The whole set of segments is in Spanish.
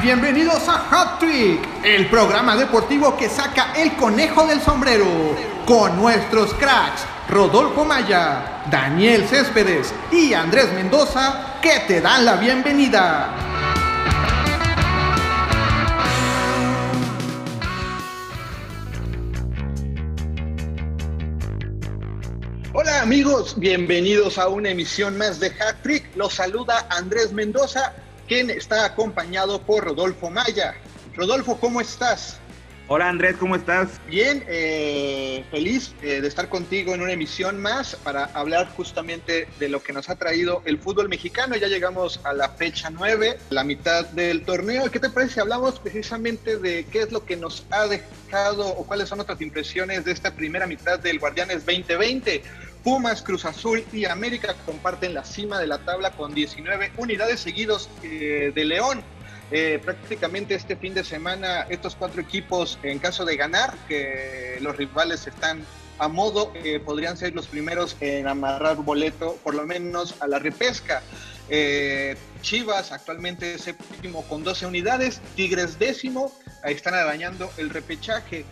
Bienvenidos a Hat Trick, el programa deportivo que saca el conejo del sombrero, con nuestros cracks Rodolfo Maya, Daniel Céspedes y Andrés Mendoza, que te dan la bienvenida. Hola amigos, bienvenidos a una emisión más de Hat Trick. Los saluda Andrés Mendoza, quien está acompañado por Rodolfo Maya. Rodolfo, ¿cómo estás? Hola Andrés, ¿cómo estás? Bien, eh, feliz eh, de estar contigo en una emisión más para hablar justamente de lo que nos ha traído el fútbol mexicano. Ya llegamos a la fecha 9, la mitad del torneo. ¿Qué te parece si hablamos precisamente de qué es lo que nos ha dejado o cuáles son nuestras impresiones de esta primera mitad del Guardianes 2020? Pumas, Cruz Azul y América comparten la cima de la tabla con 19 unidades seguidos eh, de León. Eh, prácticamente este fin de semana estos cuatro equipos, en caso de ganar, que los rivales están a modo, eh, podrían ser los primeros en amarrar boleto, por lo menos a la repesca. Chivas actualmente séptimo con 12 unidades, Tigres décimo, ahí están arañando el repechaje.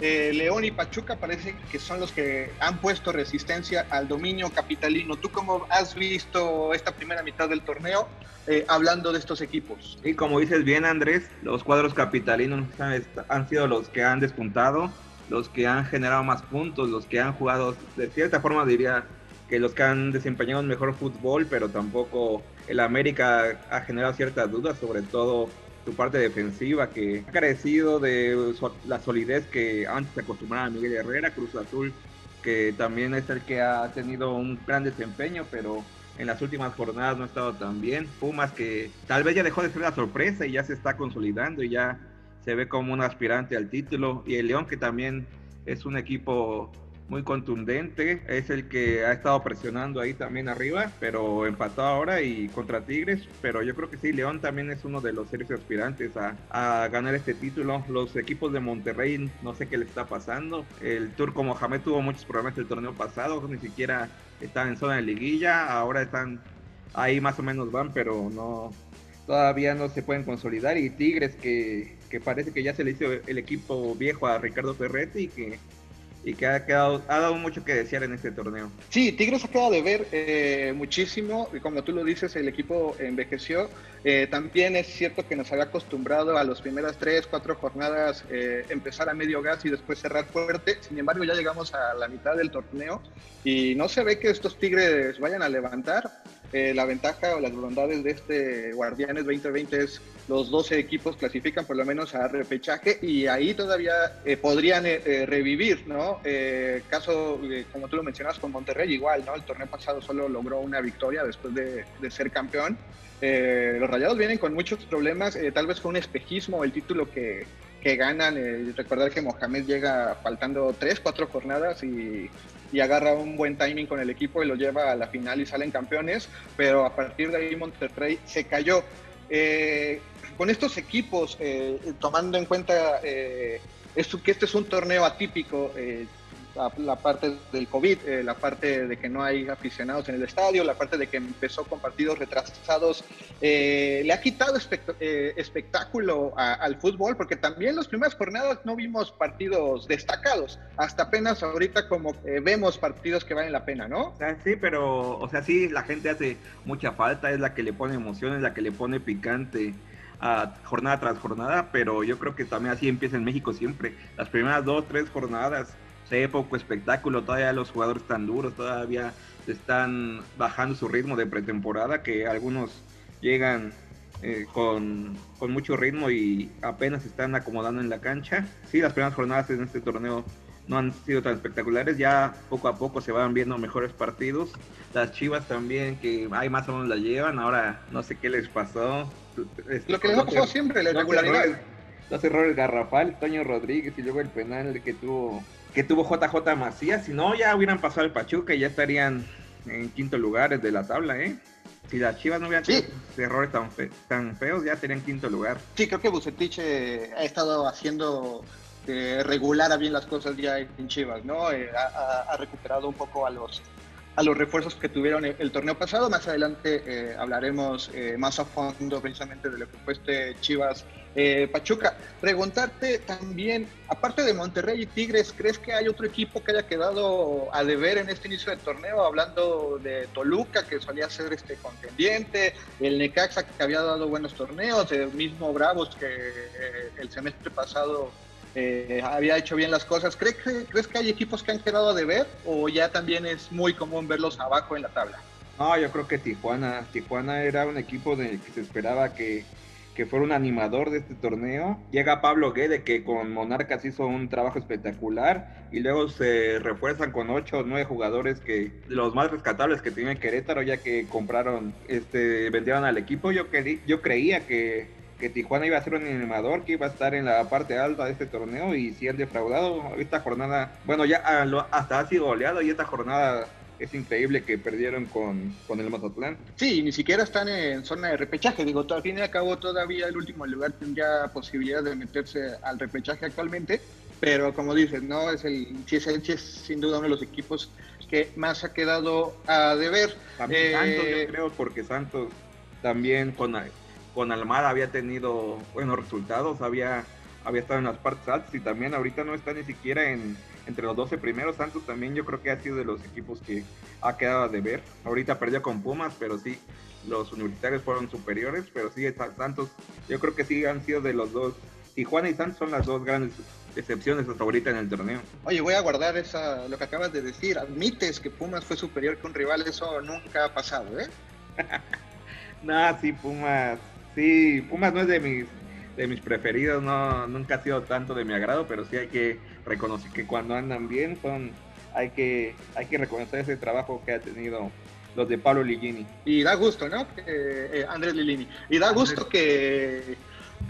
Eh, León y Pachuca parece que son los que han puesto resistencia al dominio capitalino. ¿Tú cómo has visto esta primera mitad del torneo eh, hablando de estos equipos? Y como dices bien Andrés, los cuadros capitalinos han sido los que han despuntado, los que han generado más puntos, los que han jugado, de cierta forma diría que los que han desempeñado un mejor fútbol, pero tampoco el América ha generado ciertas dudas, sobre todo su parte defensiva que ha carecido de la solidez que antes se acostumbraba a Miguel Herrera, Cruz Azul, que también es el que ha tenido un gran desempeño, pero en las últimas jornadas no ha estado tan bien. Pumas que tal vez ya dejó de ser la sorpresa y ya se está consolidando y ya se ve como un aspirante al título. Y el León que también es un equipo muy contundente, es el que ha estado presionando ahí también arriba, pero empató ahora y contra Tigres, pero yo creo que sí, León también es uno de los serios aspirantes a, ganar este título. Los equipos de Monterrey, no sé qué le está pasando. El Turco Mohamed tuvo muchos problemas el torneo pasado, ni siquiera están en zona de liguilla, ahora están ahí más o menos van, pero no todavía no se pueden consolidar y Tigres que, que parece que ya se le hizo el equipo viejo a Ricardo Ferretti y que y que ha, quedado, ha dado mucho que desear en este torneo. Sí, Tigres acaba de ver eh, muchísimo, y como tú lo dices, el equipo envejeció. Eh, también es cierto que nos había acostumbrado a las primeras tres, cuatro jornadas eh, empezar a medio gas y después cerrar fuerte. Sin embargo, ya llegamos a la mitad del torneo y no se ve que estos Tigres vayan a levantar. Eh, la ventaja o las bondades de este Guardianes 2020 es los 12 equipos clasifican por lo menos a repechaje y ahí todavía eh, podrían eh, revivir, ¿no? caso, como tú lo mencionas, con Monterrey igual, ¿no? El torneo pasado solo logró una victoria después de, ser campeón. los Rayados vienen con muchos problemas, tal vez con un espejismo, el título que, que ganan. recordar que Mohamed llega faltando 3, 4 jornadas y y agarra un buen timing con el equipo y lo lleva a la final y salen campeones, pero a partir de ahí Monterrey se cayó. Eh, con estos equipos, eh, tomando en cuenta eh, esto, que este es un torneo atípico, la, parte del COVID, eh, la parte de que no hay aficionados en el estadio, la parte de que empezó con partidos retrasados, eh, le ha quitado eh, espectáculo al fútbol, porque también las primeras jornadas no vimos partidos destacados, hasta apenas ahorita como vemos partidos que valen la pena, ¿no? Sí, pero, o sea, sí, la gente hace mucha falta, es la que le pone emoción, es la que le pone picante a jornada tras jornada, pero yo creo que también así empieza en México siempre. Las primeras dos, tres jornadas se poco espectáculo, todavía los jugadores están duros, todavía están bajando su ritmo de pretemporada, que algunos llegan eh, con, mucho ritmo y apenas están acomodando en la cancha. Sí, las primeras jornadas en este torneo no han sido tan espectaculares, ya poco a poco se van viendo mejores partidos. Las Chivas también, que hay más o menos la llevan, ahora no sé qué les pasó. Lo que les ha pasado siempre, la irregularidad. Los errores garrafal, Toño Rodríguez y luego el penal que tuvo que tuvo JJ Macías, si no ya hubieran pasado el Pachuca y ya estarían en quinto lugar de la tabla, ¿eh? Si las Chivas no hubieran tenido errores tan, tan feos, ya estarían en quinto lugar. Sí, creo que Bucetich eh, ha estado haciendo eh, regular a bien las cosas ya en Chivas, ¿no? Eh, ha, recuperado un poco a los a los refuerzos que tuvieron el, torneo pasado. Más adelante eh, hablaremos más a fondo precisamente de lo que fue este Chivas eh, Pachuca. Preguntarte también, aparte de Monterrey y Tigres, ¿crees que hay otro equipo que haya quedado a deber en este inicio del torneo? Hablando de Toluca, que solía ser este contendiente, el Necaxa, que había dado buenos torneos, el mismo Bravos, que el semestre pasado eh, había hecho bien las cosas. ¿Crees que, ¿Crees que hay equipos que han quedado de ver o ya también es muy común verlos abajo en la tabla? No, yo creo que Tijuana. Tijuana era un equipo de que se esperaba que, que fuera un animador de este torneo. Llega Pablo Guede, que con Monarcas hizo un trabajo espectacular, y luego se refuerzan con 8 o 9 jugadores que los más rescatables que tiene Querétaro, ya que compraron, este, vendieron al equipo. Yo, yo creía que que Tijuana iba a ser un animador, que iba a estar en la parte alta de este torneo y si han defraudado esta jornada, bueno ya ah, hasta ha sido goleado y esta jornada es increíble que perdieron con, con el Mazatlán. Sí, ni siquiera están en zona de repechaje. Digo, al fin y al cabo todavía el último lugar tendría posibilidad de meterse al repechaje actualmente. Pero como dices, no es el si es, sin duda uno de los equipos que más ha quedado a deber. También Santos, yo eh, creo, porque Santos también con con Almada había tenido buenos resultados, había, había estado en las partes altas y también ahorita no está ni siquiera en, entre los 12 primeros. Santos también yo creo que ha sido de los equipos que ha quedado de ver. Ahorita perdió con Pumas, pero sí, los universitarios fueron superiores, pero sí, Santos yo creo que sí han sido de los dos. Tijuana y Santos son las dos grandes excepciones hasta ahorita en el torneo. Oye, voy a guardar esa, lo que acabas de decir. Admites que Pumas fue superior que un rival, eso nunca ha pasado, ¿eh? no, sí, Pumas Sí, Pumas no es de mis de mis preferidos, no nunca ha sido tanto de mi agrado, pero sí hay que reconocer que cuando andan bien son hay que hay que reconocer ese trabajo que ha tenido los de Pablo Ligini. Y da gusto, ¿no? Eh, Andrés Lilini. Y da gusto que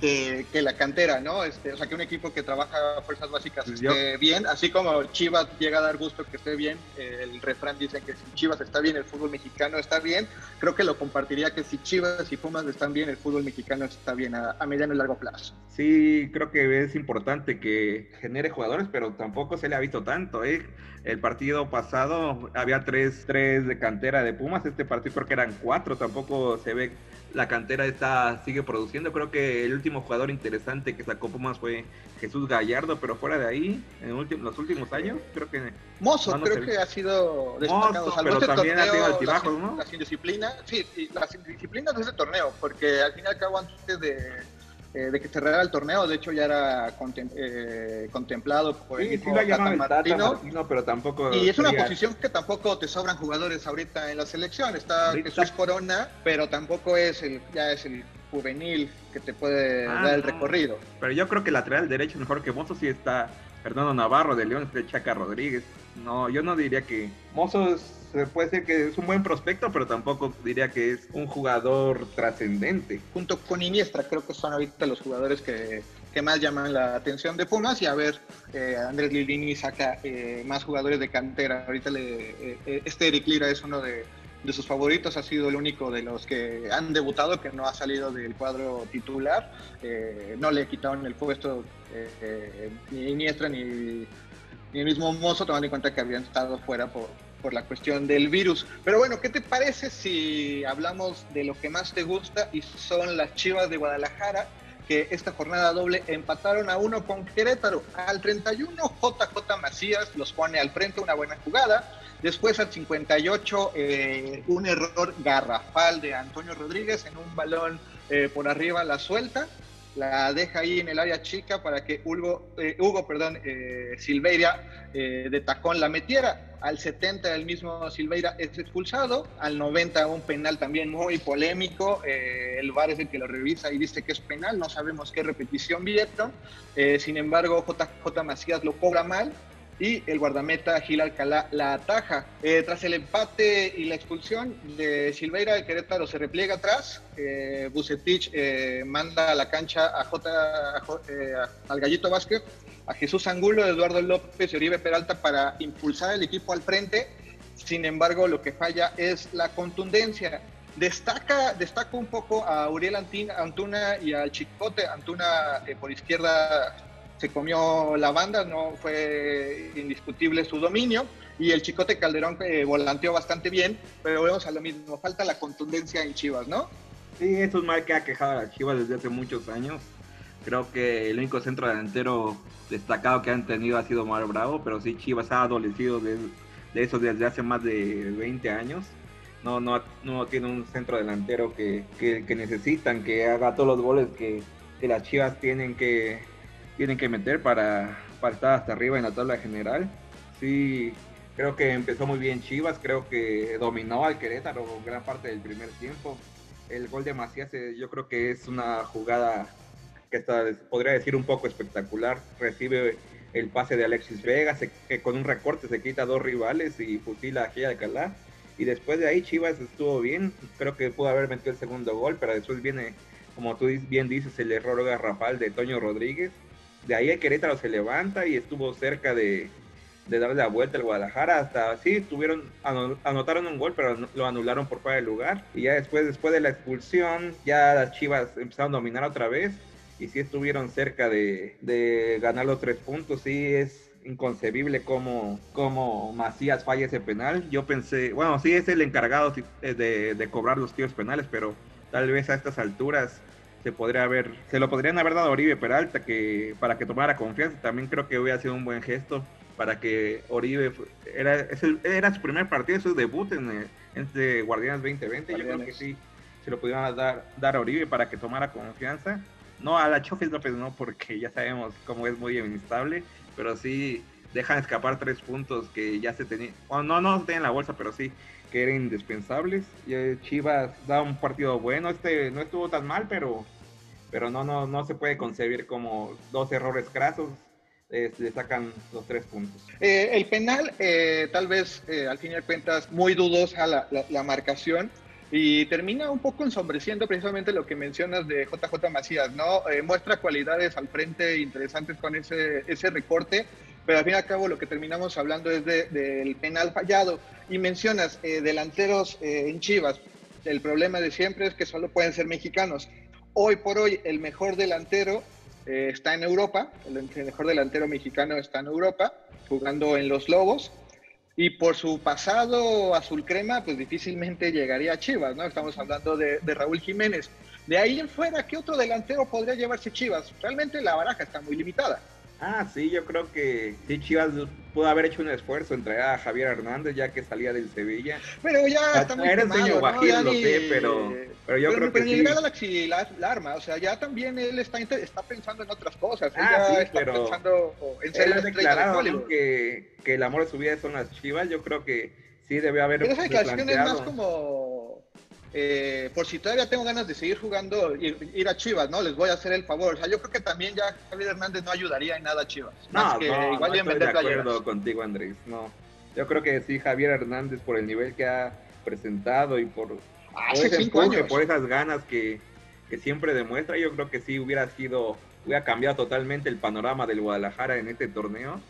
que, la cantera, ¿no? Este, o sea, que un equipo que trabaja fuerzas básicas esté bien, así como Chivas llega a dar gusto que esté bien, el refrán dice que si Chivas está bien, el fútbol mexicano está bien, creo que lo compartiría que si Chivas y Pumas están bien, el fútbol mexicano está bien a, mediano y largo plazo. Sí, creo que es importante que genere jugadores, pero tampoco se le ha visto tanto, ¿eh? El partido pasado había tres, tres de cantera de Pumas, este partido creo que eran cuatro, tampoco se ve la cantera está sigue produciendo. Creo que el último jugador interesante que sacó Pumas fue Jesús Gallardo, pero fuera de ahí, en los últimos años, creo que. Mozo, creo que ha sido destacado. pero este también ha tenido altibajos, ¿no? Las indisciplinas, sí, las indisciplinas de ese torneo, porque al fin y al cabo, antes de eh, de que cerrara el torneo. De hecho, ya era eh, contemplado por el equipo Martino, pero tampoco. Y es una posición que tampoco te sobran jugadores ahorita en la selección. Está Jesús Corona, pero tampoco es el ya es el juvenil que te puede ah, dar el recorrido. Pero yo creo que el lateral derecho mejor que Mozo sí está Fernando Navarro de León, de Chaca Rodríguez. No, yo no diría que Mozo se puede decir que es un buen prospecto, pero tampoco diría que es un jugador trascendente. Junto con Iniestra, creo que son ahorita los jugadores que, más llaman la atención de Pumas y a ver, eh, Andrés Lilini saca eh, más jugadores de cantera. Ahorita le, eh, este Eric Lira es uno de, sus favoritos, ha sido el único de los que han debutado que no ha salido del cuadro titular. no le quitaron el puesto ni Iniestra ni, ni el mismo Mozo, tomando en cuenta que habían estado fuera por, por la cuestión del virus. Pero bueno, ¿qué te parece si hablamos de lo que más te gusta y son las Chivas de Guadalajara? que esta jornada doble empataron a uno con Querétaro. Al 31, JJ Macías los pone al frente, una buena jugada. Después al 58, eh, un error garrafal de Antonio Rodríguez en un balón eh, por arriba la suelta la deja ahí en el área chica para que Hugo, eh, Hugo perdón, eh, Silveira eh, de tacón la metiera. Al 70 el mismo Silveira es expulsado, al 90 un penal también muy polémico, el VAR es el que lo revisa y dice que es penal, no sabemos qué repetición vieron, sin embargo JJ Macías lo cobra mal, y el guardameta Gil Alcalá la ataja. Eh, tras el empate y la expulsión de Silveira, el Querétaro se repliega atrás. Eh, eh, manda a la cancha a J, eh, al Gallito Vázquez, a Jesús Angulo, Eduardo López y Oribe Peralta para impulsar el equipo al frente. Sin embargo, lo que falla es la contundencia. Destaca, destaca un poco a Uriel Antuna y al Chicote. Antuna por izquierda se comió la banda, no fue indiscutible su dominio. y el Chicote Calderón eh, volanteó bastante bien, pero vemos a lo mismo, falta la contundencia en Chivas, ¿no? Sí, eso es mal que ha quejado a Chivas desde hace muchos años. Creo que el único centro delantero destacado que han tenido ha sido Mar Bravo, pero sí Chivas ha adolecido de, eso desde hace más de 20 años. No, no, no tiene un centro delantero que, que, necesitan, que haga todos los goles que, las Chivas tienen que, tienen que meter para, para estar hasta arriba en la tabla general. Sí, creo que empezó muy bien Chivas, creo que dominó al Querétaro gran parte del primer tiempo. El gol de Macías eh, yo creo que es una jugada que está, podría decir un poco espectacular. Recibe el pase de Alexis Vega, que con un recorte se quita dos rivales y fusila a Gia Alcalá. Y después de ahí Chivas estuvo bien, creo que pudo haber metido el segundo gol, pero después viene, como tú bien dices, el error garrafal de Toño Rodríguez. De ahí el Querétaro se levanta y estuvo cerca de, de darle la vuelta al Guadalajara. Hasta sí, tuvieron, anotaron un gol, pero lo anularon por fuera de lugar. Y ya después, después de la expulsión, ya las Chivas empezaron a dominar otra vez y sí estuvieron cerca de, ganar los tres puntos. Sí, es inconcebible cómo, Macías falla ese penal. Yo pensé, bueno, sí es el encargado de, de cobrar los tiros penales, pero tal vez a estas alturas se podría haber, se lo podrían haber dado a Oribe Peralta que para que tomara confianza. También creo que hubiera sido un buen gesto para que Oribe era, era su primer partido, su debut en, este Guardianes 2020. Yo creo que sí se lo pudieron dar, dar a Oribe para que tomara confianza no a la Chofis López no, porque ya sabemos cómo es muy inestable, pero sí dejan escapar tres puntos que ya se tenían, bueno, no, no se tenían en la bolsa, pero sí que eran indispensables. Y eh, Chivas da un partido bueno, este no estuvo tan mal, pero, pero no, no, no se puede concebir como dos errores crasos. le sacan los tres puntos. Eh, el penal, eh, tal vez al fin y al cuentas, muy dudosa la, la marcación, y termina un poco ensombreciendo precisamente lo que mencionas de JJ Macías, ¿no? Eh, muestra cualidades al frente interesantes con ese, ese recorte, pero al fin y al cabo lo que terminamos hablando es del penal fallado. Y mencionas eh, delanteros eh, en Chivas. El problema de siempre es que solo pueden ser mexicanos. Hoy por hoy el mejor delantero está en Europa, el mejor delantero mexicano está en Europa, jugando en los Lobos y por su pasado azul crema, pues difícilmente llegaría a Chivas, ¿no? Estamos hablando de, Raúl Jiménez. De ahí en fuera, ¿qué otro delantero podría llevarse Chivas? Realmente la baraja está muy limitada. Ah, sí, yo creo que sí, Chivas pudo haber hecho un esfuerzo en traer a Javier Hernández ya que salía del Sevilla. Pero ya está muy Era ¿no? lo sé, pero, pero yo creo que sí. Pero la, la, arma, o sea, ya también él está, está pensando en otras cosas. Ah, sí, está pero pensando en ser él declarado que, que el amor de su vida son las Chivas. Yo creo que sí debe haber. Pero esa declaración es más como eh, por si todavía tengo ganas de seguir jugando, ir, ir, a Chivas, ¿no? Les voy a hacer el favor. O sea, yo creo que también ya Javier Hernández no ayudaría en nada a Chivas. No, que no, igual no estoy de acuerdo contigo, Andrés. No, yo creo que sí, Javier Hernández, por el nivel que ha presentado y por, Hace por cinco años. por esas ganas que, que siempre demuestra, yo creo que sí hubiera sido, hubiera cambiado totalmente el panorama del Guadalajara en este torneo.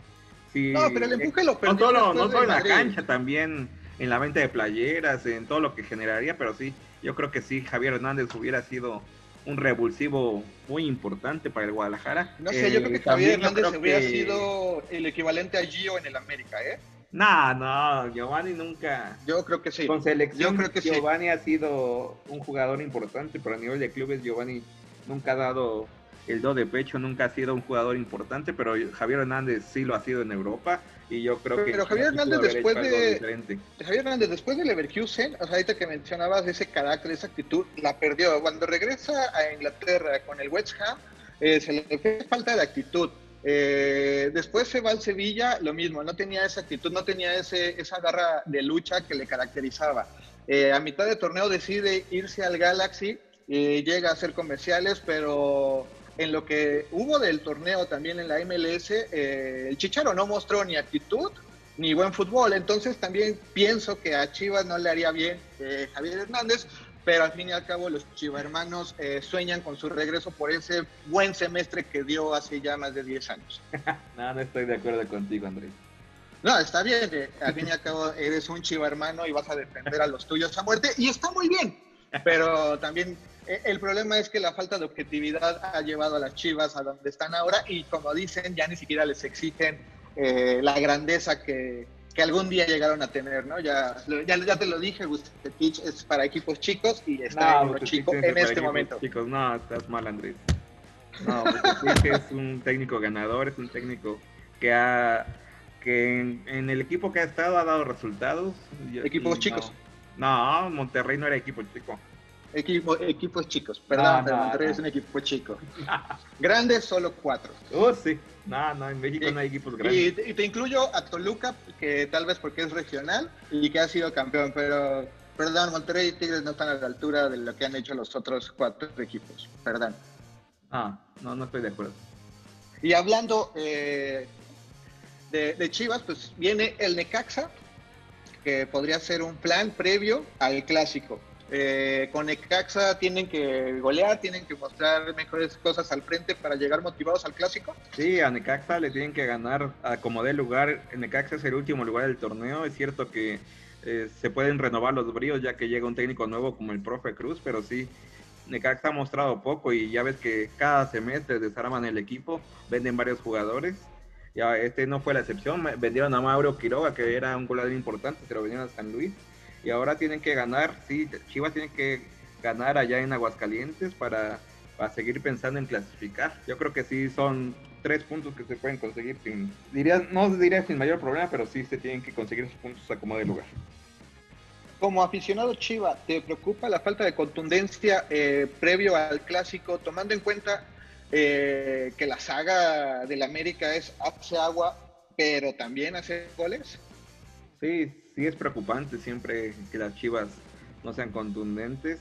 Sí, no, pero el empuje lo perdió. No solo, no solo en la cancha, también en la venta de playeras, en todo lo que generaría, pero sí, yo creo que sí, Javier Hernández hubiera sido un revulsivo muy importante para el Guadalajara. No sé, yo creo que eh, Javier Hernández hubiera sido el equivalente a Gio en el América, ¿eh? No, no, Giovanni nunca. Yo creo que sí. Con selección, yo creo que Giovanni ha sido un jugador importante, pero a nivel de clubes, Giovanni nunca ha dado el do de pecho, nunca ha sido un jugador importante, pero Javier Hernández sí lo ha sido en Europa y yo creo que pero Javier Hernández después de Javier Hernández después del Leverkusen o sea ahorita que mencionabas ese carácter esa actitud la perdió. Cuando regresa a Inglaterra con el West Ham eh, se le fue falta de actitud. Eh, después se va al Sevilla lo mismo no tenía esa actitud no tenía ese esa garra de lucha que le caracterizaba. Eh, a mitad de torneo decide irse al Galaxy y llega a hacer comerciales pero en lo que hubo del torneo también en la MLS, eh, el Chicharo no mostró ni actitud ni buen fútbol. Entonces también pienso que a Chivas no le haría bien eh, Javier Hernández, pero al fin y al cabo los Chivas hermanos eh, sueñan con su regreso por ese buen semestre que dio hace ya más de 10 años. no, no estoy de acuerdo contigo, Andrés. No, está bien, al fin y al cabo eres un chiva hermano y vas a defender a los tuyos a muerte y está muy bien, pero también eh, el problema es que la falta de objetividad ha llevado a las Chivas a donde están ahora y como dicen, ya ni siquiera les exigen eh, la grandeza que, que algún día llegaron a tener, ¿no? Ya, ya, ya te lo dije, Bucetich es para equipos chicos y está en chico en este momento. Chicos, no, estás mal, Andrés. No, es un técnico ganador, es un técnico que ha que en, el equipo que ha estado ha dado resultados. Equipos chicos. No, Monterrey no era equipo chico. Equipo, equipos chicos, perdón, pero Monterrey es un equipo chico. Grandes solo cuatro. Oh, sí. No, no, en México no hay equipos grandes. Y, te incluyo a Toluca, que tal vez porque es regional y que ha sido campeón, pero perdón, Monterrey y Tigres no están a la altura de lo que han hecho los otros cuatro equipos. Perdón. Ah, no, no estoy de acuerdo. Y hablando eh, de, de Chivas, pues viene el Necaxa, que podría ser un plan previo al clásico. Eh, con Necaxa tienen que golear, tienen que mostrar mejores cosas al frente para llegar motivados al clásico. Sí, a Necaxa le tienen que ganar a como dé lugar. Necaxa es el último lugar del torneo. Es cierto que eh, se pueden renovar los bríos ya que llega un técnico nuevo como el profe Cruz, pero sí, Necaxa ha mostrado poco y ya ves que cada semestre desarman el equipo, venden varios jugadores. Ya este no fue la excepción, vendieron a Mauro Quiroga, que era un goleador importante, se lo vendieron a San Luis y ahora tienen que ganar, sí, Chivas tiene que ganar allá en Aguascalientes para, para seguir pensando en clasificar. Yo creo que sí son tres puntos que se pueden conseguir sin, diría, no diría sin mayor problema, pero sí se tienen que conseguir esos puntos a como de lugar. Como aficionado Chiva, ¿te preocupa la falta de contundencia eh, previo al clásico, tomando en cuenta eh, que la saga del América es hace agua, pero también hace goles? Sí, es preocupante siempre que las Chivas no sean contundentes.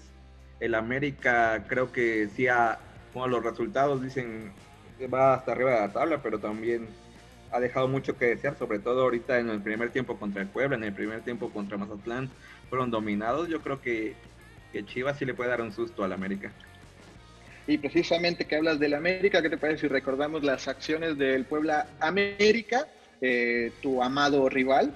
El América creo que sí ha, bueno, los resultados dicen va hasta arriba de la tabla, pero también ha dejado mucho que desear, sobre todo ahorita en el primer tiempo contra el Puebla, en el primer tiempo contra Mazatlán, fueron dominados. Yo creo que, que Chivas sí le puede dar un susto al América. Y precisamente que hablas del América, ¿qué te parece si recordamos las acciones del Puebla América, eh, tu amado rival?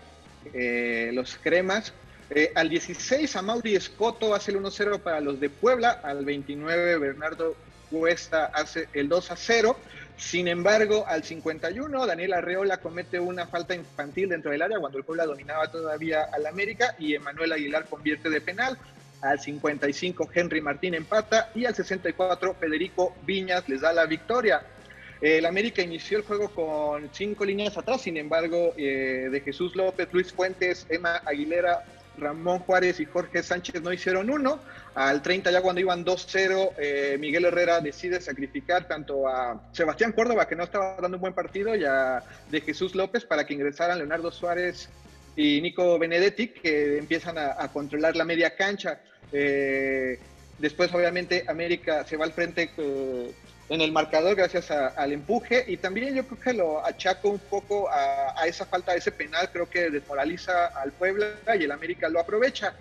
Eh, los cremas. Eh, al 16 a Mauri Escoto hace el 1-0 para los de Puebla, al 29 Bernardo Cuesta hace el 2-0. Sin embargo, al 51 Daniel Arreola comete una falta infantil dentro del área cuando el Puebla dominaba todavía al América y Emanuel Aguilar convierte de penal. Al 55 Henry Martín empata y al 64 Federico Viñas les da la victoria. El América inició el juego con cinco líneas atrás, sin embargo, eh, de Jesús López, Luis Fuentes, Emma Aguilera, Ramón Juárez y Jorge Sánchez no hicieron uno. Al 30 ya cuando iban 2-0, eh, Miguel Herrera decide sacrificar tanto a Sebastián Córdoba, que no estaba dando un buen partido, y a de Jesús López para que ingresaran Leonardo Suárez y Nico Benedetti, que empiezan a, controlar la media cancha. Eh, después, obviamente, América se va al frente en el marcador gracias al empuje y también yo creo que lo achaco un poco a, esa falta de ese penal, creo que desmoraliza al Puebla y el América lo aprovecha.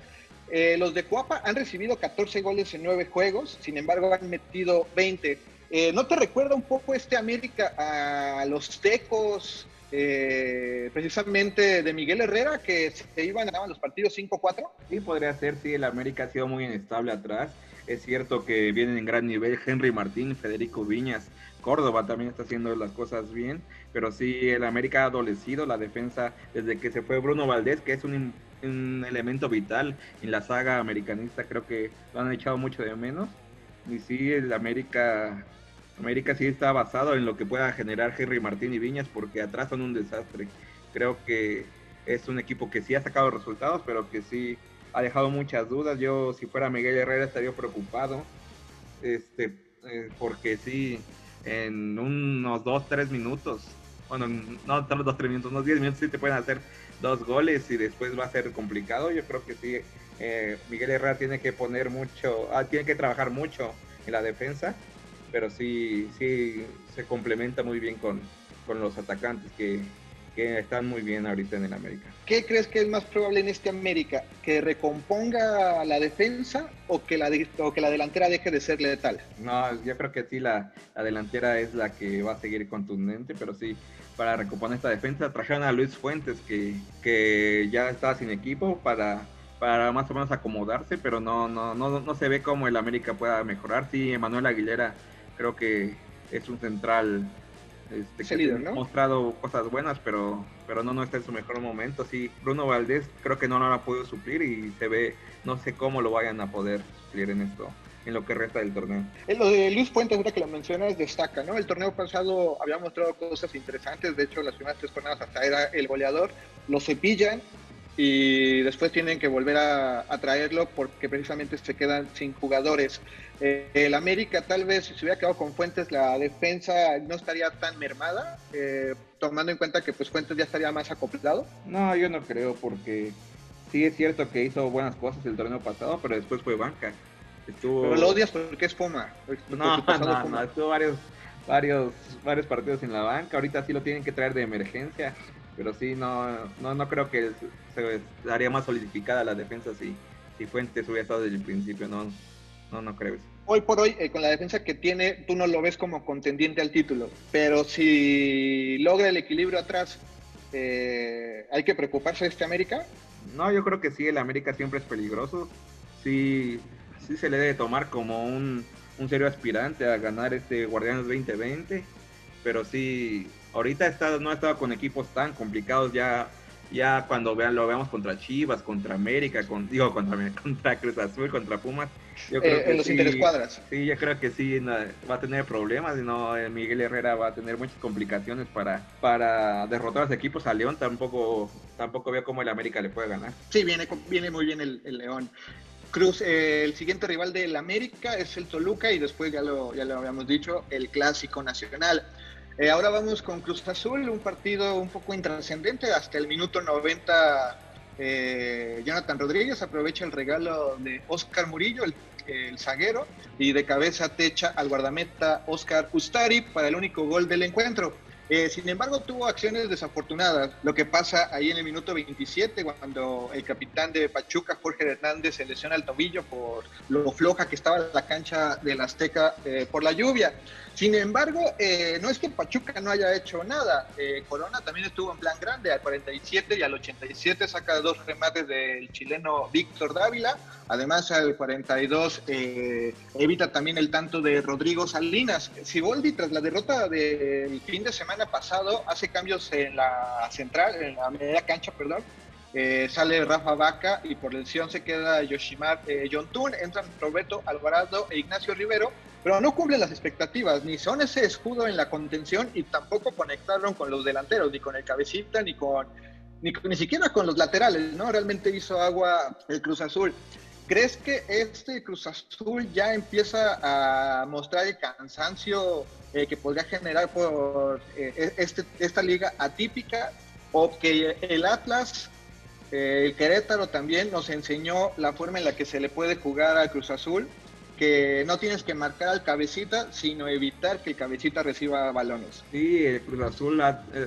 Eh, los de Cuapa han recibido 14 goles en 9 juegos, sin embargo han metido 20. Eh, ¿No te recuerda un poco este América a los Tecos, eh, precisamente de Miguel Herrera, que se iban a los partidos 5-4? Sí, podría ser, sí, el América ha sido muy inestable atrás es cierto que vienen en gran nivel Henry Martín, Federico Viñas, Córdoba también está haciendo las cosas bien, pero sí el América ha adolecido la defensa desde que se fue Bruno Valdés, que es un, elemento vital en la saga americanista, creo que lo han echado mucho de menos. Y sí, el América, América sí está basado en lo que pueda generar Henry Martín y Viñas, porque atrás son un desastre. Creo que es un equipo que sí ha sacado resultados, pero que sí ha dejado muchas dudas. Yo, si fuera Miguel Herrera, estaría preocupado. Este, eh, porque sí, en unos 2, 3 minutos, bueno, no los 2, 3 minutos, unos 10 minutos sí te pueden hacer dos goles y después va a ser complicado. Yo creo que sí, eh, Miguel Herrera tiene que poner mucho, ah, tiene que trabajar mucho en la defensa, pero sí, sí se complementa muy bien con, con los atacantes que que están muy bien ahorita en el América. ¿Qué crees que es más probable en este América? ¿Que recomponga la defensa o que la, que la delantera deje de ser letal? No, yo creo que sí, la, delantera es la que va a seguir contundente, pero sí, para recomponer esta defensa trajeron a Luis Fuentes, que, que ya estaba sin equipo, para, para más o menos acomodarse, pero no, no, no, no se ve cómo el América pueda mejorar. Sí, Emanuel Aguilera creo que es un central Este, que ha mostrado cosas buenas, pero, pero no, no está en su mejor momento. Sí, Bruno Valdés creo que no lo ha podido suplir y se ve, no sé cómo lo vayan a poder suplir en esto en lo que resta del torneo. En lo de Luis Fuentes, ahora que lo mencionas, destaca, ¿no? El torneo pasado había mostrado cosas interesantes, de hecho las primeras tres jornadas hasta era el goleador, lo cepillan y después tienen que volver a, traerlo porque precisamente se quedan sin jugadores. Eh, el América tal vez si se hubiera quedado con Fuentes la defensa no estaría tan mermada, eh, tomando en cuenta que pues Fuentes ya estaría más acoplado. No, yo no creo porque sí es cierto que hizo buenas cosas el torneo pasado, pero después fue banca. Pero lo odias porque es Puma. No, no, no, estuvo varios, varios, varios partidos en la banca. Ahorita sí lo tienen que traer de emergencia. Pero sí, no, no, no creo que se daría más solidificada la defensa si, si Fuentes hubiera estado desde el principio. No, no, no creo Hoy por hoy, eh, con la defensa que tiene, tú no lo ves como contendiente al título. Pero si logra el equilibrio atrás, eh, ¿hay que preocuparse de este América? No, yo creo que sí, el América siempre es peligroso. Sí, sí se le debe tomar como un, serio aspirante a ganar este Guardianes 2020, pero sí, ahorita está, no ha estado con equipos tan complicados ya ya cuando vean, lo veamos contra Chivas, contra América, con, digo, contra, contra Cruz Azul, contra Pumas. Yo creo eh, que en los interescuadras. Sí, yo creo que sí va a tener problemas, y no, eh, Miguel Herrera va a tener muchas complicaciones para, para derrotar a los equipos. A León tampoco, tampoco veo cómo el América le puede ganar. Sí, viene, viene muy bien el, el León. Cruz, eh, el siguiente rival del América es el Toluca y después ya lo, ya lo habíamos dicho, el Clásico Nacional. Eh, ahora vamos con Cruz Azul, un partido un poco intrascendente. Hasta el minuto 90, eh, Jonathan Rodríguez aprovecha el regalo de Oscar Murillo, el, zaguero, y de cabeza techa al guardameta Oscar Ustari para el único gol del encuentro. Eh, sin embargo, tuvo acciones desafortunadas. Lo que pasa ahí en el minuto 27, cuando el capitán de Pachuca, Jorge Hernández, se lesiona el tobillo por lo floja que estaba la cancha del Azteca eh, por la lluvia. Sin embargo, eh, no es que Pachuca no haya hecho nada. Corona también estuvo en plan grande. Al 47 y al 87 saca dos remates del chileno Víctor Dávila. Además, al 42 evita también el tanto de Rodrigo Salinas. Siboldi, tras la derrota del fin de semana pasado hace cambios en la central, en la media cancha, perdón. Eh, sale Rafa Vaca y por lesión se queda Yoshimar eh, Yontun, entran Roberto Alvarado e Ignacio Rivero, pero no cumplen las expectativas, ni son ese escudo en la contención y tampoco conectaron con los delanteros, ni con el cabecita, ni con ni, ni siquiera con los laterales, ¿no? Realmente hizo agua el Cruz Azul. ¿Crees que este Cruz Azul ya empieza a mostrar el cansancio eh, que podría generar por eh, este, esta liga atípica? ¿O que el Atlas, eh, el Querétaro también nos enseñó la forma en la que se le puede jugar al Cruz Azul? Que no tienes que marcar al cabecita, sino evitar que el cabecita reciba balones. Sí, el Cruz Azul,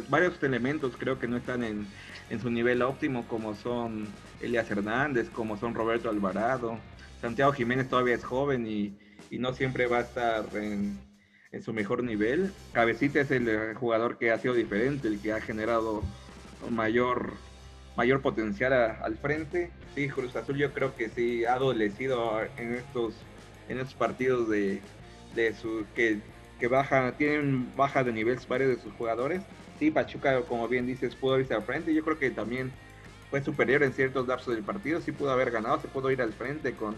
varios elementos creo que no están en, en su nivel óptimo, como son Elias Hernández, como son Roberto Alvarado. Santiago Jiménez todavía es joven y, no siempre va a estar en, su mejor nivel. Cabecita es el jugador que ha sido diferente, el que ha generado mayor, mayor potencial al frente. Sí, Cruz Azul yo creo que sí ha adolecido en estos, en estos partidos de, su, que, que baja, tienen baja de nivel varios de sus jugadores. Sí, Pachuca, como bien dices, pudo irse al frente. Yo creo que también fue superior en ciertos lapsos del partido, sí pudo haber ganado, se pudo ir al frente con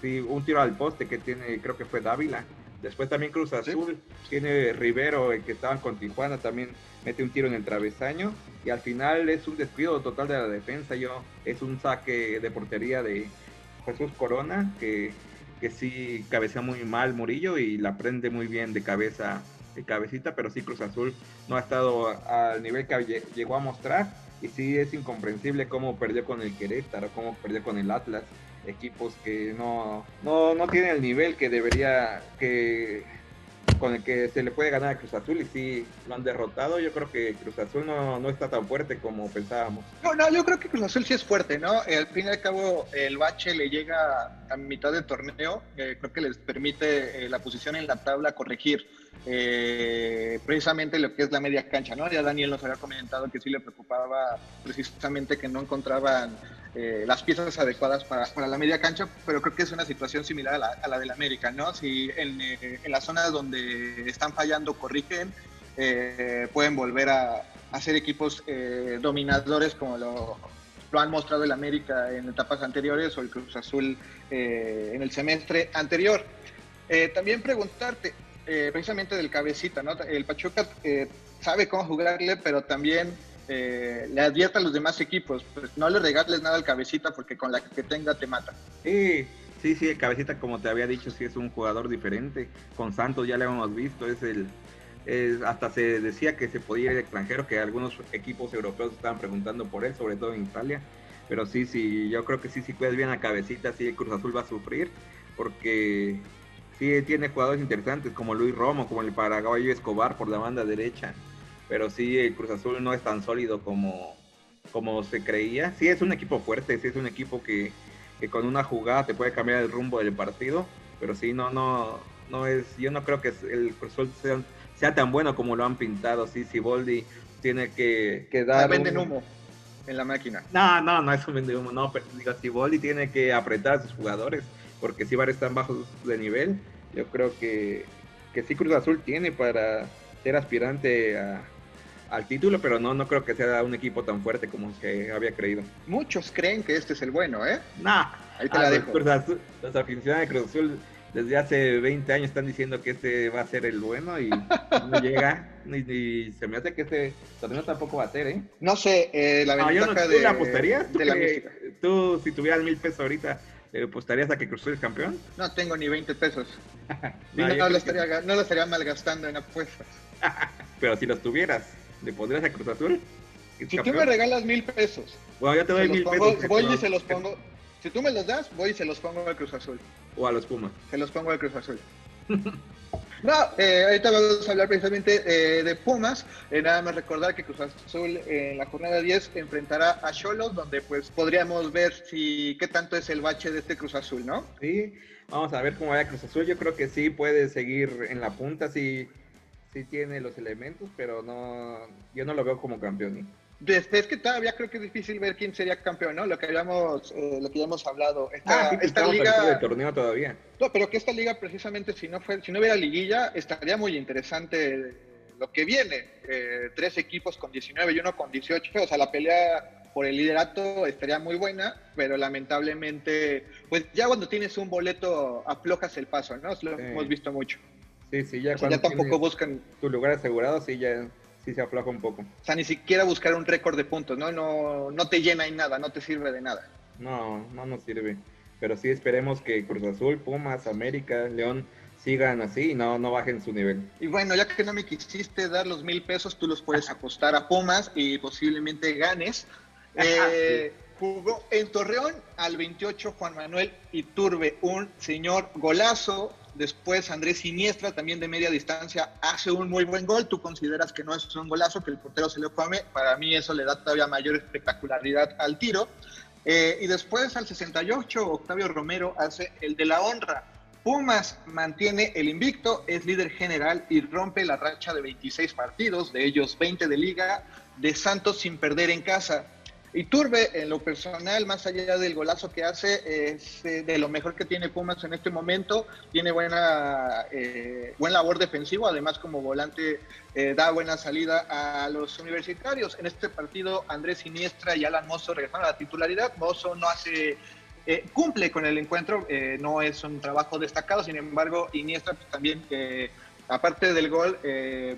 sí, un tiro al poste que tiene, creo que fue Dávila. Después también Cruz Azul, tiene Rivero, el que estaban con Tijuana, también mete un tiro en el travesaño. Y al final es un descuido total de la defensa. Yo, es un saque de portería de Jesús Corona, que, que sí cabecea muy mal Murillo y la prende muy bien de cabeza, de cabecita, pero sí Cruz Azul no ha estado al nivel que llegó a mostrar y sí es incomprensible cómo perdió con el Querétaro, cómo perdió con el Atlas, equipos que no, no, no tienen el nivel que debería, que con el que se le puede ganar a Cruz Azul y sí lo han derrotado. Yo creo que Cruz Azul no, no está tan fuerte como pensábamos. No, no, yo creo que Cruz Azul sí es fuerte, ¿no? Al fin y al cabo, el bache le llega a mitad del torneo. Eh, creo que les permite eh, la posición en la tabla corregir eh, precisamente lo que es la media cancha, ¿no? Ya Daniel nos había comentado que sí le preocupaba precisamente que no encontraban eh, las piezas adecuadas para, la media cancha, pero creo que es una situación similar a la, a la del América, ¿no? Si en, eh, en las zonas donde están fallando corrigen, eh, pueden volver a, a ser equipos eh, dominadores como lo, lo, han mostrado el América en etapas anteriores o el Cruz Azul eh, en el semestre anterior. también preguntarte, precisamente del cabecita, ¿no? El Pachuca sabe cómo jugarle, pero también le advierte a los demás equipos, pues no le regales nada al cabecita porque con la que tenga te mata. Sí, sí, sí, el cabecita como te había dicho, sí es un jugador diferente. Con Santos ya le hemos visto, es el hasta se decía que se podía ir extranjero, que algunos equipos europeos estaban preguntando por él, sobre todo en Italia. Pero sí, sí, yo creo que sí, si cuidas bien la cabecita, sí, Cruz Azul va a sufrir, porque sí tiene jugadores interesantes como Luis Romo, como el paraguayo Escobar por la banda derecha. Pero sí, el Cruz Azul no es tan sólido como, como se creía. Sí, es un equipo fuerte, sí, es un equipo que, que con una jugada te puede cambiar el rumbo del partido. Pero sí, no, no, no es, yo no creo que el Cruz Azul sea sea tan bueno como lo han pintado. Sí, Siboldi tiene que, que dar. venden humo en la máquina. No, no, no es un vende humo. No, pero digo, Siboldi tiene que apretar a sus jugadores porque si a estar bajos de nivel, yo creo que, que sí Cruz Azul tiene para ser aspirante al título, pero no, no creo que sea un equipo tan fuerte como se había creído. Muchos creen que este es el bueno, ¿eh? No, ahí te la dejo. los aficionados de Cruz Azul desde hace 20 años están diciendo que este va a ser el bueno y no llega. Y, se me hace que este torneo tampoco va a ser, ¿eh? No sé, eh, la ventaja no, ¿tú de, apostarías? ¿Tú, si tuvieras mil pesos ahorita, apostarías a que Cruz Azul es campeón? No tengo ni 20 pesos. no, lo estaría, no lo estaría malgastando en apuestas. Pero si los tuvieras, ¿le pondrías a Cruz Azul? Si tú me regalas mil pesos. Bueno, yo te doy mil pesos. Voy y se los pongo. Si tú me los das, voy y se los pongo al Cruz Azul. O a los Pumas. Se los pongo al Cruz Azul. no, eh, ahorita vamos a hablar precisamente eh, de Pumas. Eh, nada más recordar que Cruz Azul en la jornada 10 enfrentará a Cholos, donde pues podríamos ver si qué tanto es el bache de este Cruz Azul, ¿no? Sí, vamos a ver cómo va Cruz Azul. Yo creo que sí puede seguir en la punta, sí, sí tiene los elementos, pero no, yo no lo veo como campeón. Es que todavía creo que es difícil ver quién sería campeón, ¿no? Lo que habíamos, eh, lo que ya hemos hablado. Esta, ah, esta liga. De torneo todavía. No, pero que esta liga, precisamente, si no fue, si no hubiera liguilla, estaría muy interesante lo que viene. Eh, tres equipos con 19 y uno con 18. O sea, la pelea por el liderato estaría muy buena, pero lamentablemente, pues ya cuando tienes un boleto aflojas el paso, ¿no? Lo hemos visto mucho. Sí, sí, ya, cuando ya tampoco buscan. Tu lugar asegurado, sí, ya sí se afloja un poco. O sea, ni siquiera buscar un récord de puntos, ¿no? No, no te llena en nada, no te sirve de nada. No, no nos sirve. Pero sí esperemos que Cruz Azul, Pumas, América, León sigan así y no, no bajen su nivel. Y bueno, ya que no me quisiste dar los mil pesos, tú los puedes apostar a Pumas y posiblemente ganes. Eh, jugó en Torreón al 28 Juan Manuel Iturbe, un señor golazo Después Andrés Siniestra, también de media distancia, hace un muy buen gol. Tú consideras que no es un golazo, que el portero se lo come. Para mí eso le da todavía mayor espectacularidad al tiro. Eh, y después al 68, Octavio Romero hace el de la honra. Pumas mantiene el invicto, es líder general y rompe la racha de 26 partidos, de ellos 20 de liga, de Santos sin perder en casa. Y Turbe, en lo personal, más allá del golazo que hace, es eh, de lo mejor que tiene Pumas en este momento. Tiene buena eh, buen labor defensivo, además como volante eh, da buena salida a los universitarios. En este partido, Andrés Siniestra y Alan Mozo regresaron a la titularidad. Mozo no hace cumple con el encuentro, no es un trabajo destacado, sin embargo, Iniestra pues, también aparte del gol,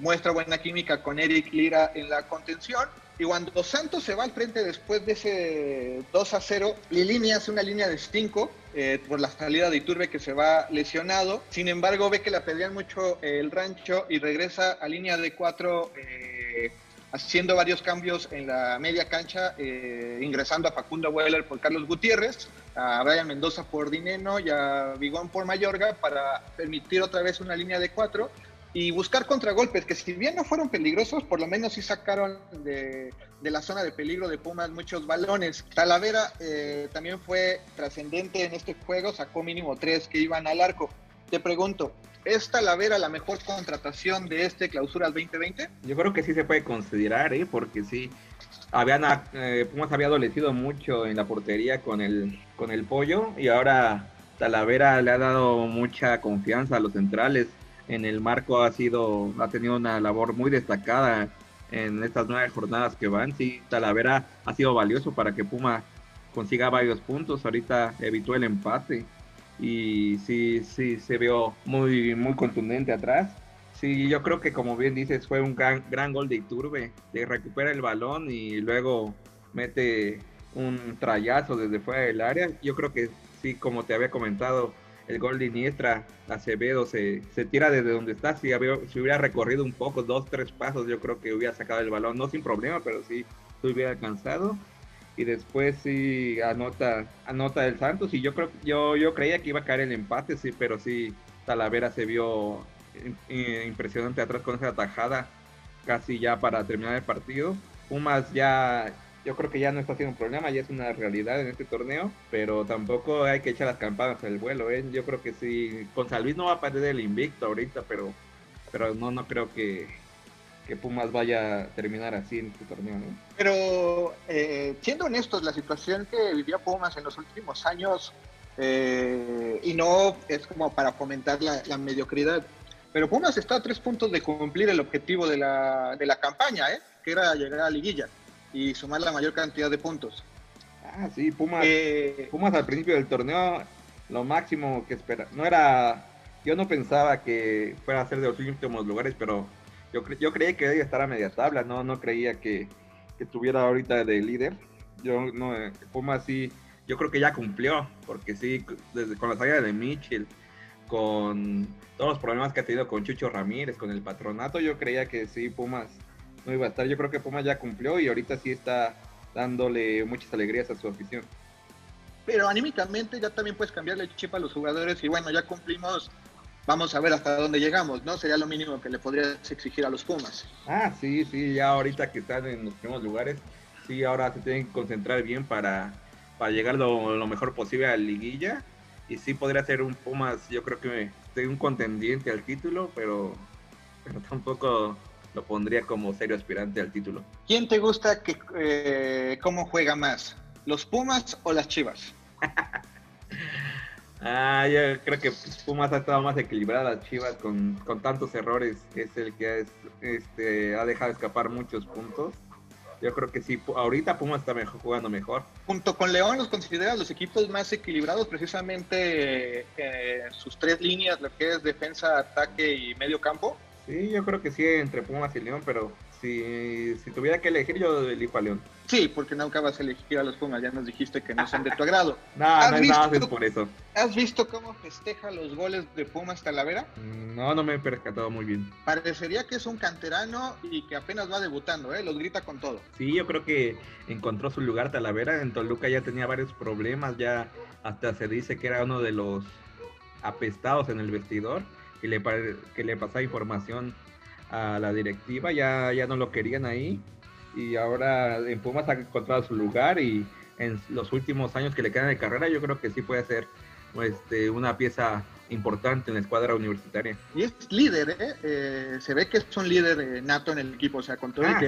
muestra buena química con Eric Lira en la contención. Y cuando Santos se va al frente después de ese 2 a 0, Lilini hace una línea de 5 eh, por la salida de Iturbe que se va lesionado. Sin embargo, ve que le pedían mucho el rancho y regresa a línea de 4 eh, haciendo varios cambios en la media cancha, eh, ingresando a Facundo Weller por Carlos Gutiérrez, a Brian Mendoza por Dineno y a Vigón por Mayorga para permitir otra vez una línea de 4 y buscar contragolpes, que si bien no fueron peligrosos, por lo menos sí sacaron de, la zona de peligro de Pumas muchos balones. Talavera eh, también fue trascendente en este juego, sacó mínimo tres que iban al arco. Te pregunto, ¿es Talavera la mejor contratación de este clausura 2020? Yo creo que sí se puede considerar, ¿eh? porque sí, habían, eh, Pumas había adolecido mucho en la portería con el, con el pollo y ahora Talavera le ha dado mucha confianza a los centrales en el marco ha sido, ha tenido una labor muy destacada en estas nueve jornadas que van. Sí, Talavera ha sido valioso para que Puma consiga varios puntos. Ahorita evitó el empate y sí, sí se vio muy, muy contundente atrás. Sí, yo creo que como bien dices, fue un gran, gran gol de Iturbe, de recupera el balón y luego mete un trayazo desde fuera del área. Yo creo que sí, como te había comentado, el gol de Iniestra, Acevedo se, se tira desde donde está. Si, hubiera recorrido un poco, dos, tres pasos, yo creo que hubiera sacado el balón, no sin problema, pero sí hubiera alcanzado. Y después sí anota, anota el Santos. Y yo creo yo, yo creía que iba a caer el empate, sí, pero sí, Talavera se vio impresionante atrás con esa tajada casi ya para terminar el partido. Pumas ya yo creo que ya no está siendo un problema, ya es una realidad en este torneo, pero tampoco hay que echar las campanas al vuelo, ¿eh? Yo creo que sí, con San Luis no va a perder el invicto ahorita, pero, pero no, no creo que, que Pumas vaya a terminar así en este torneo, ¿no? Pero, eh, siendo honestos, la situación que vivía Pumas en los últimos años, eh, y no es como para fomentar la, la, mediocridad, pero Pumas está a tres puntos de cumplir el objetivo de la, de la campaña, ¿eh? que era llegar a la liguilla y sumar la mayor cantidad de puntos. Ah, sí, Pumas, eh, Pumas al principio del torneo, lo máximo que espera, no era, yo no pensaba que fuera a ser de los últimos lugares, pero yo, yo creí que debía estar a media tabla, no, no creía que, que estuviera ahorita de líder. Yo no, Pumas sí, yo creo que ya cumplió, porque sí, desde con la salida de Mitchell, con todos los problemas que ha tenido con Chucho Ramírez, con el patronato, yo creía que sí, Pumas no iba a estar. Yo creo que Puma ya cumplió y ahorita sí está dándole muchas alegrías a su afición. Pero anímicamente ya también puedes cambiarle el chip a los jugadores y bueno, ya cumplimos, vamos a ver hasta dónde llegamos, ¿no? Sería lo mínimo que le podrías exigir a los Pumas. Ah, sí, sí, ya ahorita que están en los primeros lugares, sí, ahora se tienen que concentrar bien para, para llegar lo, lo mejor posible a la liguilla. Y sí podría ser un Pumas, yo creo que un contendiente al título, pero, pero tampoco lo pondría como serio aspirante al título. ¿Quién te gusta que eh, cómo juega más? ¿Los Pumas o las Chivas? ah, yo creo que Pumas ha estado más equilibrada, Chivas con, con tantos errores es el que es, este, ha dejado escapar muchos puntos. Yo creo que sí, ahorita Pumas está mejor, jugando mejor. Junto con León los considera los equipos más equilibrados, precisamente eh, sus tres líneas, lo que es defensa, ataque y medio campo. Sí, yo creo que sí entre Pumas y León, pero si, si tuviera que elegir, yo elijo a León. Sí, porque nunca vas a elegir a los Pumas, ya nos dijiste que no son de tu agrado. no, no es nada por eso. ¿Has visto cómo festeja los goles de Pumas Talavera? Mm, no, no me he percatado muy bien. Parecería que es un canterano y que apenas va debutando, ¿eh? Los grita con todo. Sí, yo creo que encontró su lugar Talavera. En Toluca ya tenía varios problemas, ya hasta se dice que era uno de los apestados en el vestidor que le, que le pasaba información a la directiva, ya, ya no lo querían ahí y ahora en Pumas ha encontrado su lugar y en los últimos años que le quedan de carrera yo creo que sí puede ser este, una pieza importante en la escuadra universitaria. Y es líder, ¿eh? eh se ve que es un líder eh, nato en el equipo, o sea, con todo ah,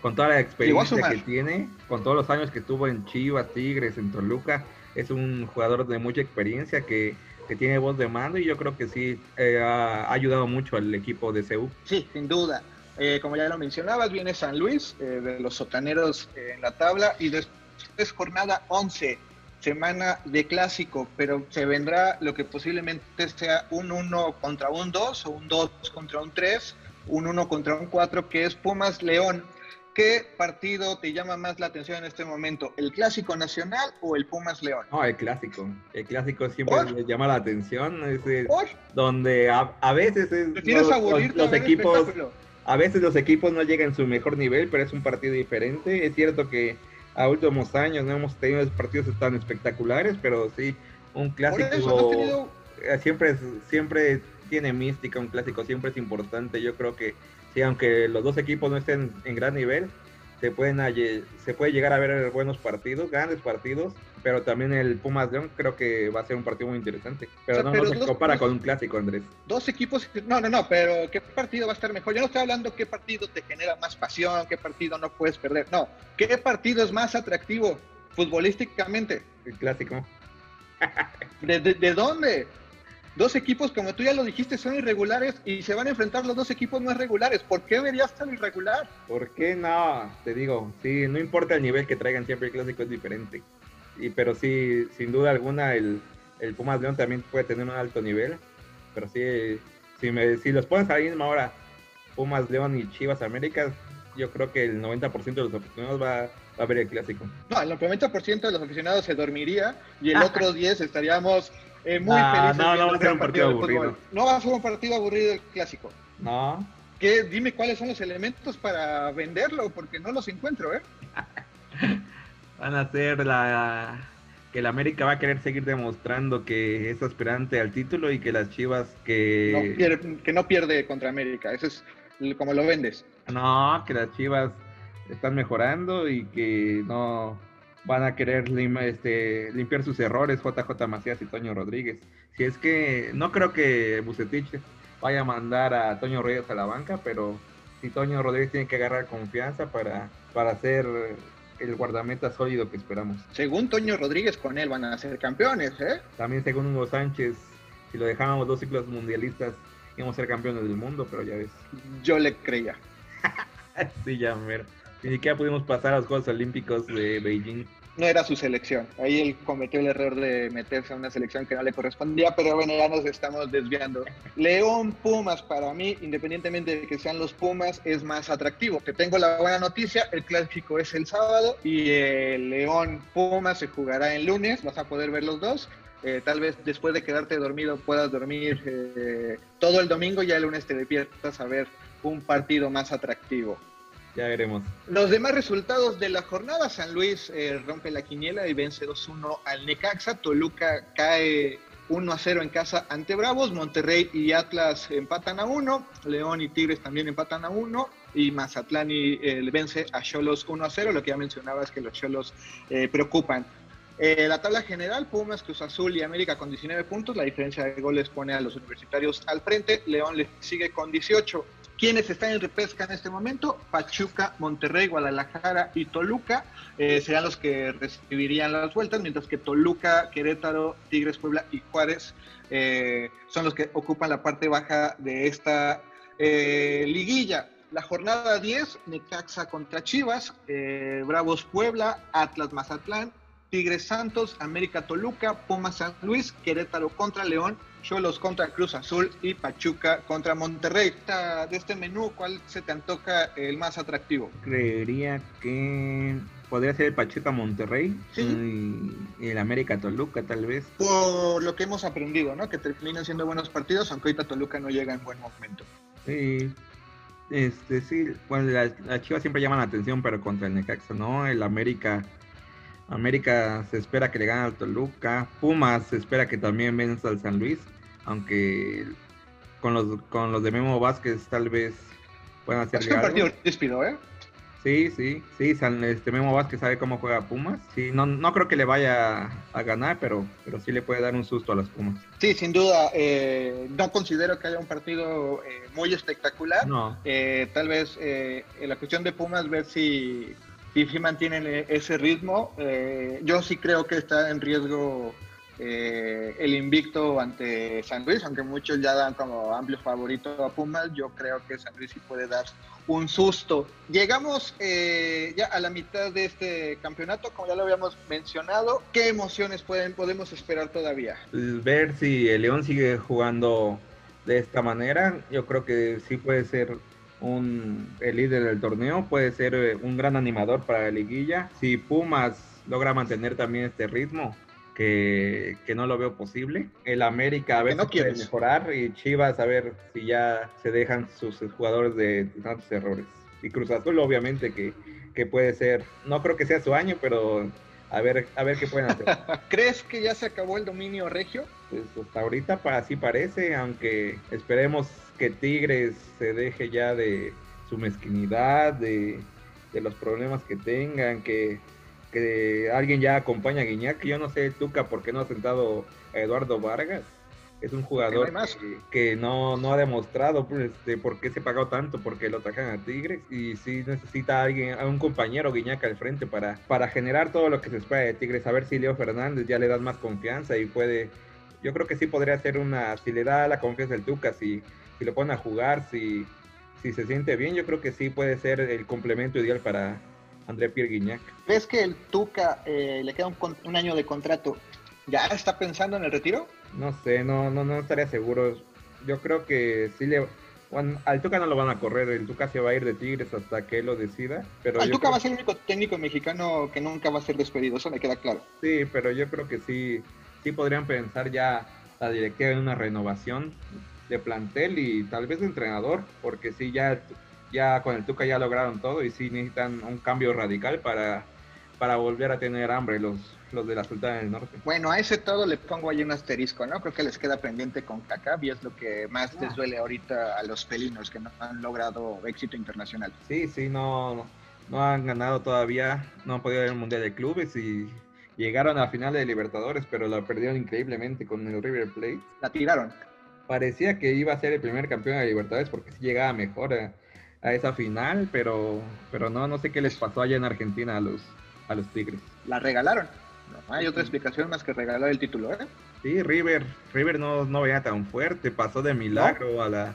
con toda la experiencia que tiene, con todos los años que estuvo en Chivas, Tigres, en Toluca, es un jugador de mucha experiencia que que tiene voz de mando y yo creo que sí eh, ha ayudado mucho al equipo de CEU. Sí, sin duda. Eh, como ya lo mencionabas, viene San Luis, eh, de los sotaneros en la tabla, y después jornada 11, semana de clásico, pero se vendrá lo que posiblemente sea un 1 contra un 2 o un 2 contra un 3, un 1 contra un 4, que es Pumas León. ¿Qué partido te llama más la atención en este momento? ¿El Clásico Nacional o el Pumas León? No, el Clásico. El Clásico siempre me llama la atención. Es, donde a, veces es, los, equipos... A veces los equipos no llegan a su mejor nivel, pero es un partido diferente. Es cierto que a últimos años no hemos tenido partidos tan espectaculares, pero sí, un clásico eh, siempre, siempre tiene mística, un clásico siempre es importante. Yo creo que y aunque los dos equipos no estén en gran nivel, se pueden se puede llegar a ver buenos partidos, grandes partidos, pero también el Pumas León creo que va a ser un partido muy interesante. Pero no, se compara con un clásico, Andrés. Dos equipos, no, no, no, pero ¿qué partido va a estar mejor? Yo no estoy hablando qué partido te genera más pasión, qué partido no puedes perder, no, ¿qué partido es más atractivo futbolísticamente? El clásico. ¿De, de, de dónde? Dos equipos, como tú ya lo dijiste, son irregulares y se van a enfrentar los dos equipos más regulares. ¿Por qué debería estar irregular? ¿Por qué no? Te digo, sí, no importa el nivel que traigan, siempre el clásico es diferente. Y, pero sí, sin duda alguna, el, el Pumas León también puede tener un alto nivel. Pero sí, si, me, si los pones ahí misma hora, Pumas León y Chivas Américas, yo creo que el 90% de los aficionados va, a ver el clásico. No, el 90% de los aficionados se dormiría y el otro 10 estaríamos eh, muy felices. No, no va a ser un partido, aburrido. No va a ser un partido aburrido el clásico. No. ¿Qué? Dime cuáles son los elementos para venderlo, porque no los encuentro, ¿eh? Van a ser la que el América va a querer seguir demostrando que es aspirante al título y que las Chivas que no pierde, que no pierde contra América. Eso es como lo vendes. No, que las Chivas están mejorando y que no van a querer este, limpiar sus errores JJ Macías y Toño Rodríguez. Si es que no creo que Bucetich vaya a mandar a Toño Rodríguez a la banca, pero si Toño Rodríguez tiene que agarrar confianza para, para hacer el guardameta sólido que esperamos. Según Toño Rodríguez, con él van a ser campeones, ¿eh? También según Hugo Sánchez, si lo dejábamos dos ciclos mundialistas, íbamos a ser campeones del mundo, pero ya ves. Yo le creía. sí, ya, mero. Ni siquiera pudimos pasar a los Juegos Olímpicos de Beijing no era su selección. Ahí él cometió el error de meterse a una selección que no le correspondía, pero bueno, ya nos estamos desviando. León Pumas, para mí, independientemente de que sean los Pumas, es más atractivo. Que tengo la buena noticia, el clásico es el sábado y el León Pumas se jugará el lunes, vas a poder ver los dos. Eh, tal vez después de quedarte dormido puedas dormir eh, todo el domingo y ya el lunes te despiertas a ver un partido más atractivo. Ya veremos. Los demás resultados de la jornada, San Luis eh, rompe la quiniela y vence 2-1 al Necaxa, Toluca cae 1-0 en casa ante Bravos, Monterrey y Atlas empatan a 1, León y Tigres también empatan a 1 y Mazatlán y, eh, vence a Cholos 1-0, lo que ya mencionaba es que los Cholos eh, preocupan. la tabla general, Pumas, Cruz Azul y América con 19 puntos, la diferencia de goles pone a los universitarios al frente, León le sigue con 18. Quienes están en repesca en este momento, Pachuca, Monterrey, Guadalajara y Toluca eh, serán los que recibirían las vueltas, mientras que Toluca, Querétaro, Tigres, Puebla y Juárez eh, son los que ocupan la parte baja de esta eh, liguilla. La jornada 10, Necaxa contra Chivas, Bravos Puebla, Atlas Mazatlán, Tigres Santos, América Toluca, Pumas San Luis, Querétaro contra León, Cholos contra Cruz Azul y Pachuca contra Monterrey. De este menú, ¿cuál se te antoja el más atractivo? Creería que podría ser el Pachuca Monterrey y el América Toluca tal vez. Por lo que hemos aprendido, ¿no? Que terminan siendo buenos partidos, aunque ahorita Toluca no llega en buen momento. Sí. Este, sí, bueno, las Chivas siempre llaman la atención, pero contra el Necaxa, ¿no? El América América se espera que le gane al Toluca. Pumas se espera que también venza al San Luis. Aunque con los, con los de Memo Vázquez tal vez puedan hacer. Es un partido despido, ¿eh? Sí, sí, sí, este Memo Vázquez sabe cómo juega Pumas. Sí, no, no creo que le vaya a ganar, pero, pero sí le puede dar un susto a las Pumas. Sí, sin duda. Eh, no considero que haya un partido eh, muy espectacular. No. Eh, tal vez en la cuestión de Pumas, ver si y si mantienen eh, ese ritmo, eh, yo sí creo que está en riesgo eh, el invicto ante San Luis, aunque muchos ya dan como amplio favorito a Pumas, yo creo que San Luis sí puede dar un susto. Llegamos ya a la mitad de este campeonato, como ya lo habíamos mencionado, ¿qué emociones pueden, podemos esperar todavía? Ver si el León sigue jugando de esta manera, yo creo que sí puede ser un, el líder del torneo, puede ser eh, un gran animador para la liguilla. Si Pumas logra mantener también este ritmo, que, no lo veo posible. El América a ver si quiere mejorar y Chivas a ver si ya se dejan sus jugadores de tantos errores. Y Cruz Azul obviamente que, que puede ser, no creo que sea su año, pero a ver, a ver qué pueden hacer. ¿Crees que ya se acabó el dominio regio? Pues hasta ahorita así parece, aunque esperemos que Tigres se deje ya de su mezquinidad, de, los problemas que tengan, que, alguien ya acompaña a Guiñac. Yo no sé, Tuca, por qué no ha sentado a Eduardo Vargas. Es un jugador que, no, no, ha demostrado pues, de por qué se pagó tanto, porque lo atacan a Tigres. Y sí necesita a alguien, a un compañero Guiñac al frente para, para generar todo lo que se espera de Tigres. A ver si Leo Fernández ya le da más confianza y puede yo creo que sí podría ser una, si le da la confianza el Tuca, si, si lo pone a jugar, si, si se siente bien, yo creo que sí puede ser el complemento ideal para André Pierre Guignac. ¿Ves que el Tuca eh, le queda un, un, año de contrato? ¿Ya está pensando en el retiro? No sé, no, no, no estaría seguro. Yo creo que sí le bueno, al Tuca no lo van a correr, el Tuca se va a ir de Tigres hasta que él lo decida. Pero el Tuca va a ser el único técnico mexicano que nunca va a ser despedido, eso me queda claro. Sí, pero yo creo que sí, sí podrían pensar ya la directiva en una renovación de plantel y tal vez de entrenador, porque sí, ya, ya con el Tuca ya lograron todo y sí necesitan un cambio radical para, para volver a tener hambre los, los de la Sultana del Norte. Bueno, a ese todo le pongo ahí un asterisco, ¿no? Creo que les queda pendiente con Kaká y es lo que más les ah. duele ahorita a los felinos que no han logrado éxito internacional. Sí, sí, no, no han ganado todavía, no han podido ir al Mundial de Clubes y llegaron a la final de Libertadores, pero la perdieron increíblemente con el River Plate. La tiraron. Parecía que iba a ser el primer campeón de Libertadores porque sí llegaba mejor a, a esa final, pero, pero no, no sé qué les pasó allá en Argentina a los, a los Tigres. La regalaron. No hay otra explicación más que regalar el título, ¿eh? Sí, River, River no, no veía tan fuerte, pasó de milagro a la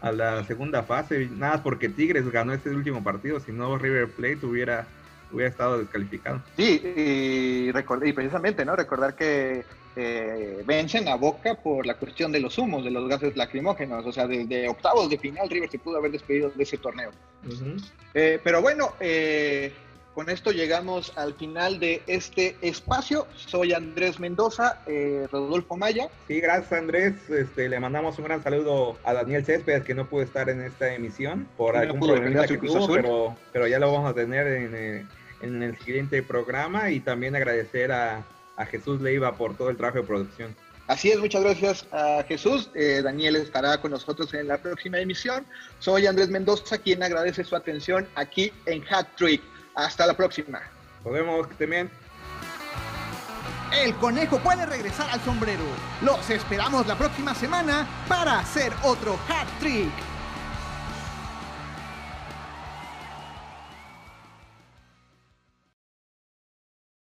a la segunda fase, nada porque Tigres ganó este último partido, si no River Plate hubiera, hubiera estado descalificado. Sí, y, y precisamente, ¿no? Recordar que eh, vencen a Boca por la cuestión de los humos, de los gases lacrimógenos, o sea, desde octavos de final River se pudo haber despedido de ese torneo. eh, pero bueno, eh, con esto llegamos al final de este espacio. Soy Andrés Mendoza, eh, Rodolfo Maya. Sí, gracias Andrés. Este, le mandamos un gran saludo a Daniel Céspedes que no pudo estar en esta emisión por algún problema que tuvo, pero, pero, ya lo vamos a tener en, eh, en, el siguiente programa y también agradecer a, a, Jesús Leiva por todo el trabajo de producción. Así es, muchas gracias a Jesús. Eh, Daniel estará con nosotros en la próxima emisión. Soy Andrés Mendoza, quien agradece su atención aquí en Hat Trick. Hasta la próxima. Nos vemos, estén El conejo puede regresar al sombrero. Los esperamos la próxima semana para hacer otro hat trick.